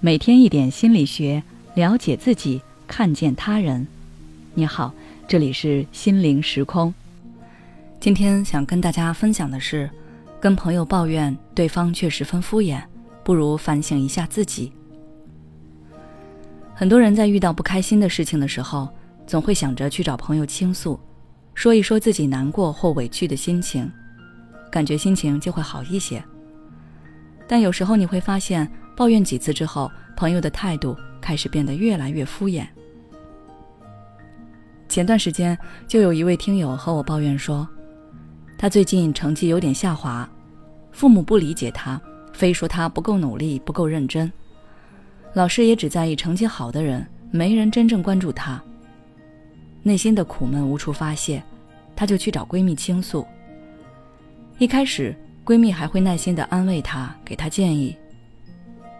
每天一点心理学，了解自己，看见他人。你好，这里是心灵时空。今天想跟大家分享的是，跟朋友抱怨对方却十分敷衍，不如反省一下自己。很多人在遇到不开心的事情的时候，总会想着去找朋友倾诉，说一说自己难过或委屈的心情，感觉心情就会好一些。但有时候你会发现。抱怨几次之后，朋友的态度开始变得越来越敷衍。前段时间就有一位听友和我抱怨说，他最近成绩有点下滑，父母不理解他，非说他不够努力、不够认真，老师也只在意成绩好的人，没人真正关注他。内心的苦闷无处发泄，他就去找闺蜜倾诉。一开始，闺蜜还会耐心的安慰他，给他建议。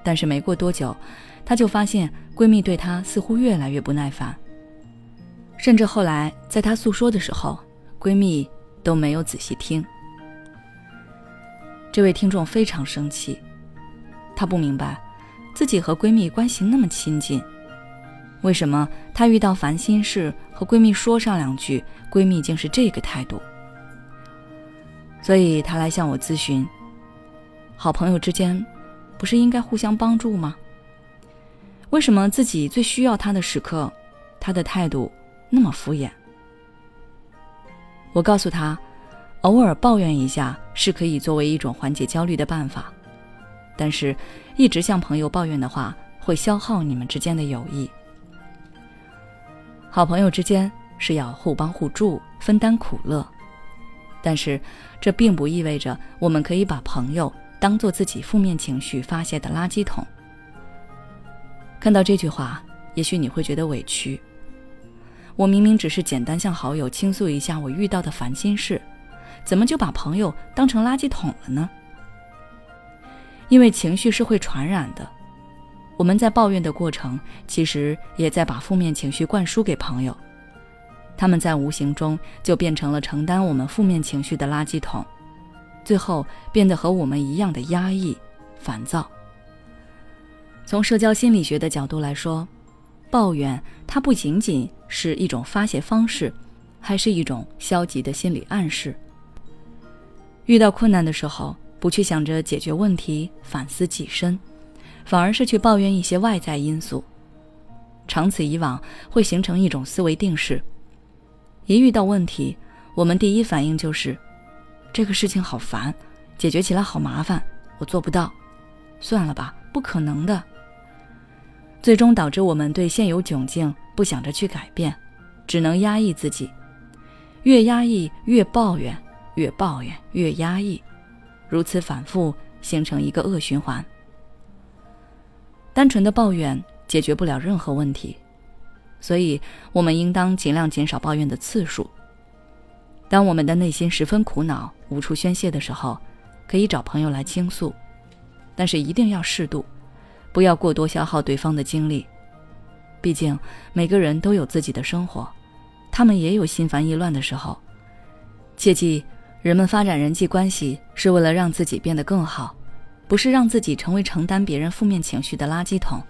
但是没过多久，她就发现闺蜜对她似乎越来越不耐烦，甚至后来在她诉说的时候，闺蜜都没有仔细听。这位听众非常生气，她不明白自己和闺蜜关系那么亲近，为什么她遇到烦心事和闺蜜说上两句，闺蜜竟是这个态度？所以她来向我咨询，好朋友之间。不是应该互相帮助吗？为什么自己最需要他的时刻，他的态度那么敷衍？我告诉他，偶尔抱怨一下是可以作为一种缓解焦虑的办法，但是，一直向朋友抱怨的话，会消耗你们之间的友谊。好朋友之间是要互帮互助、分担苦乐，但是，这并不意味着我们可以把朋友。当做自己负面情绪发泄的垃圾桶。看到这句话，也许你会觉得委屈。我明明只是简单向好友倾诉一下我遇到的烦心事，怎么就把朋友当成垃圾桶了呢？因为情绪是会传染的，我们在抱怨的过程，其实也在把负面情绪灌输给朋友，他们在无形中就变成了承担我们负面情绪的垃圾桶。最后变得和我们一样的压抑、烦躁。从社交心理学的角度来说，抱怨它不仅仅是一种发泄方式，还是一种消极的心理暗示。遇到困难的时候，不去想着解决问题、反思己身，反而是去抱怨一些外在因素，长此以往会形成一种思维定式。一遇到问题，我们第一反应就是。这个事情好烦，解决起来好麻烦，我做不到，算了吧，不可能的。最终导致我们对现有窘境不想着去改变，只能压抑自己，越压抑越抱怨，越抱怨越压抑，如此反复形成一个恶循环。单纯的抱怨解决不了任何问题，所以我们应当尽量减少抱怨的次数。当我们的内心十分苦恼、无处宣泄的时候，可以找朋友来倾诉，但是一定要适度，不要过多消耗对方的精力。毕竟每个人都有自己的生活，他们也有心烦意乱的时候。切记，人们发展人际关系是为了让自己变得更好，不是让自己成为承担别人负面情绪的垃圾桶。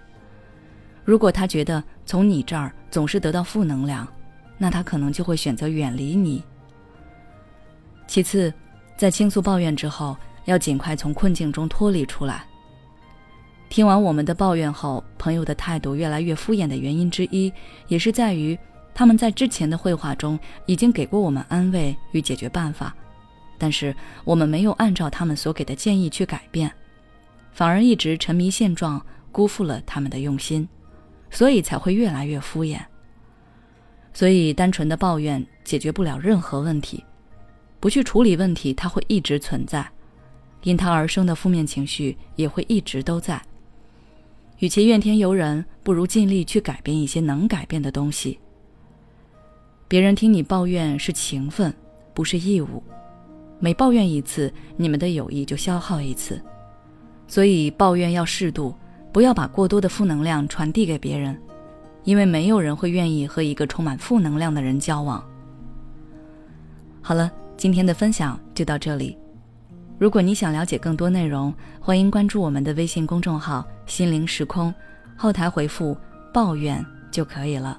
如果他觉得从你这儿总是得到负能量，那他可能就会选择远离你。其次，在倾诉抱怨之后，要尽快从困境中脱离出来。听完我们的抱怨后，朋友的态度越来越敷衍的原因之一，也是在于他们在之前的绘画中已经给过我们安慰与解决办法，但是我们没有按照他们所给的建议去改变，反而一直沉迷现状，辜负了他们的用心，所以才会越来越敷衍。所以，单纯的抱怨解决不了任何问题。不去处理问题，它会一直存在，因它而生的负面情绪也会一直都在。与其怨天尤人，不如尽力去改变一些能改变的东西。别人听你抱怨是情分，不是义务。每抱怨一次，你们的友谊就消耗一次。所以抱怨要适度，不要把过多的负能量传递给别人，因为没有人会愿意和一个充满负能量的人交往。好了。今天的分享就到这里，如果你想了解更多内容，欢迎关注我们的微信公众号“心灵时空”，后台回复“抱怨”就可以了。